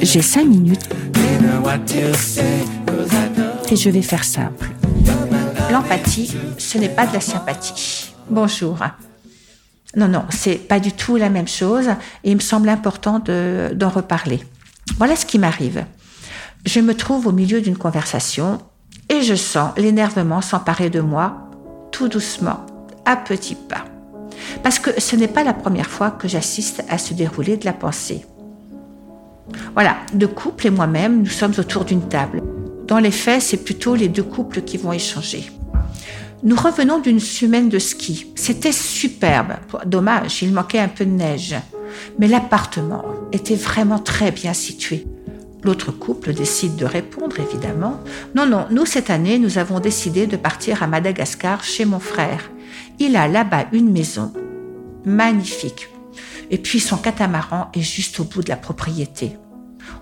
J'ai cinq minutes et je vais faire simple. L'empathie, ce n'est pas de la sympathie. Bonjour. Non, non, c'est pas du tout la même chose et il me semble important d'en reparler. Voilà ce qui m'arrive. Je me trouve au milieu d'une conversation et je sens l'énervement s'emparer de moi tout doucement, à petits pas. Parce que ce n'est pas la première fois que j'assiste à se dérouler de la pensée. Voilà, deux couples et moi-même, nous sommes autour d'une table. Dans les faits, c'est plutôt les deux couples qui vont échanger. Nous revenons d'une semaine de ski. C'était superbe. Dommage, il manquait un peu de neige. Mais l'appartement était vraiment très bien situé. L'autre couple décide de répondre, évidemment. Non, non, nous, cette année, nous avons décidé de partir à Madagascar chez mon frère. Il a là-bas une maison magnifique. Et puis son catamaran est juste au bout de la propriété.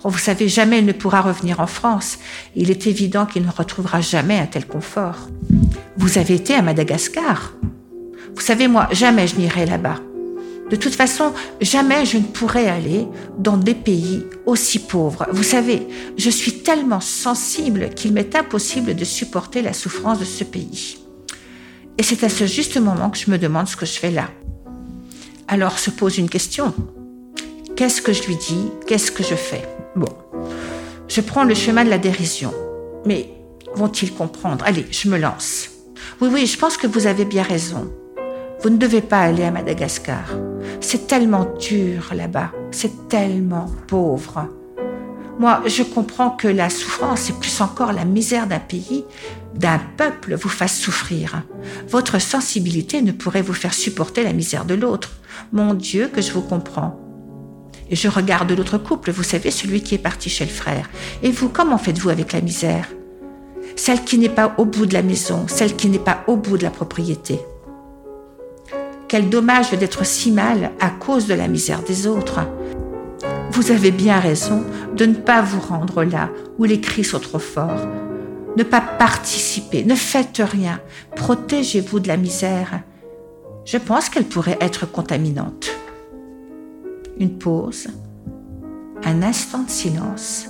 Oh, vous savez, jamais il ne pourra revenir en France. Il est évident qu'il ne retrouvera jamais un tel confort. Vous avez été à Madagascar Vous savez, moi, jamais je n'irai là-bas. De toute façon, jamais je ne pourrai aller dans des pays aussi pauvres. Vous savez, je suis tellement sensible qu'il m'est impossible de supporter la souffrance de ce pays. Et c'est à ce juste moment que je me demande ce que je fais là. Alors se pose une question. Qu'est-ce que je lui dis? Qu'est-ce que je fais? Bon, je prends le chemin de la dérision. Mais vont-ils comprendre? Allez, je me lance. Oui, oui, je pense que vous avez bien raison. Vous ne devez pas aller à Madagascar. C'est tellement dur là-bas, c'est tellement pauvre. Moi, je comprends que la souffrance et plus encore la misère d'un pays, d'un peuple vous fasse souffrir. Votre sensibilité ne pourrait vous faire supporter la misère de l'autre. Mon Dieu, que je vous comprends. Et je regarde l'autre couple, vous savez, celui qui est parti chez le frère. Et vous, comment faites-vous avec la misère? Celle qui n'est pas au bout de la maison, celle qui n'est pas au bout de la propriété. Quel dommage d'être si mal à cause de la misère des autres. Vous avez bien raison de ne pas vous rendre là où les cris sont trop forts. Ne pas participer, ne faites rien. Protégez-vous de la misère. Je pense qu'elle pourrait être contaminante. Une pause, un instant de silence,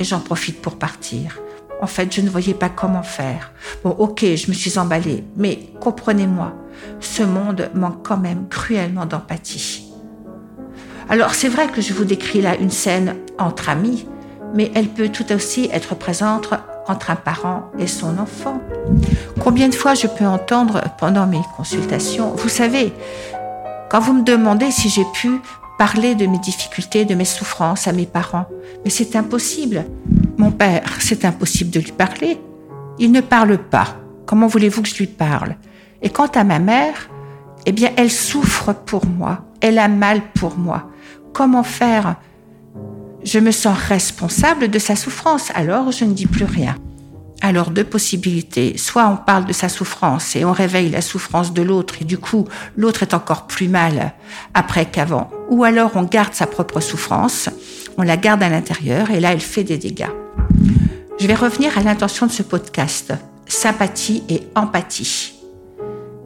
et j'en profite pour partir. En fait, je ne voyais pas comment faire. Bon, ok, je me suis emballée, mais comprenez-moi, ce monde manque quand même cruellement d'empathie. Alors, c'est vrai que je vous décris là une scène entre amis, mais elle peut tout aussi être présente entre un parent et son enfant. Combien de fois je peux entendre pendant mes consultations, vous savez, quand vous me demandez si j'ai pu parler de mes difficultés, de mes souffrances à mes parents, mais c'est impossible. Mon père, c'est impossible de lui parler. Il ne parle pas. Comment voulez-vous que je lui parle? Et quant à ma mère, eh bien, elle souffre pour moi. Elle a mal pour moi. Comment faire? Je me sens responsable de sa souffrance, alors je ne dis plus rien. Alors deux possibilités. Soit on parle de sa souffrance et on réveille la souffrance de l'autre et du coup l'autre est encore plus mal après qu'avant. Ou alors on garde sa propre souffrance, on la garde à l'intérieur et là elle fait des dégâts. Je vais revenir à l'intention de ce podcast, sympathie et empathie.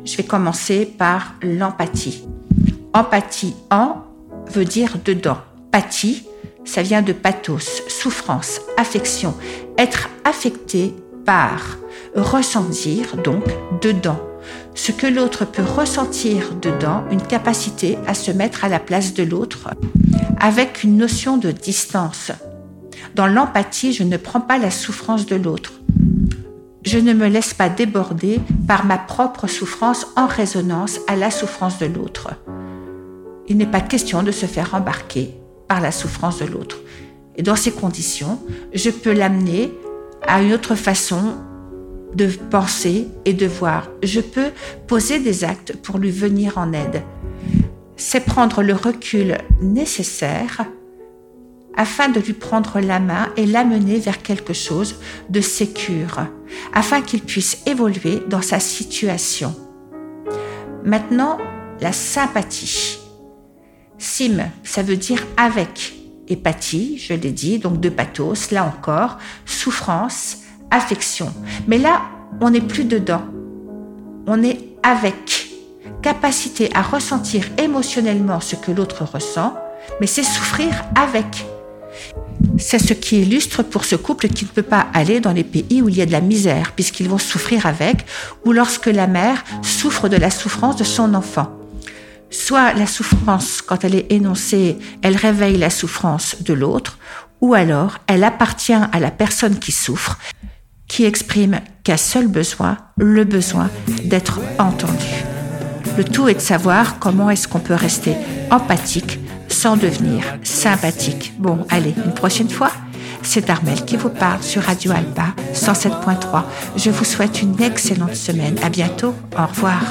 Je vais commencer par l'empathie. Empathie, en veut dire dedans. Pathie, ça vient de pathos, souffrance, affection, être affecté par, ressentir donc dedans. Ce que l'autre peut ressentir dedans, une capacité à se mettre à la place de l'autre, avec une notion de distance, dans l'empathie, je ne prends pas la souffrance de l'autre. Je ne me laisse pas déborder par ma propre souffrance en résonance à la souffrance de l'autre. Il n'est pas question de se faire embarquer par la souffrance de l'autre. Et dans ces conditions, je peux l'amener à une autre façon de penser et de voir. Je peux poser des actes pour lui venir en aide. C'est prendre le recul nécessaire afin de lui prendre la main et l'amener vers quelque chose de sécure, afin qu'il puisse évoluer dans sa situation. Maintenant, la sympathie. Sim, ça veut dire avec. Et je l'ai dit, donc de pathos, là encore, souffrance, affection. Mais là, on n'est plus dedans. On est avec. capacité à ressentir émotionnellement ce que l'autre ressent, mais c'est souffrir avec. C'est ce qui illustre pour ce couple qui ne peut pas aller dans les pays où il y a de la misère, puisqu'ils vont souffrir avec, ou lorsque la mère souffre de la souffrance de son enfant. Soit la souffrance, quand elle est énoncée, elle réveille la souffrance de l'autre, ou alors elle appartient à la personne qui souffre, qui exprime qu'un seul besoin, le besoin d'être entendu. Le tout est de savoir comment est-ce qu'on peut rester empathique sans devenir sympathique. Bon, allez, une prochaine fois. C'est Armel qui vous parle sur Radio Alpa 107.3. Je vous souhaite une excellente semaine. À bientôt. Au revoir.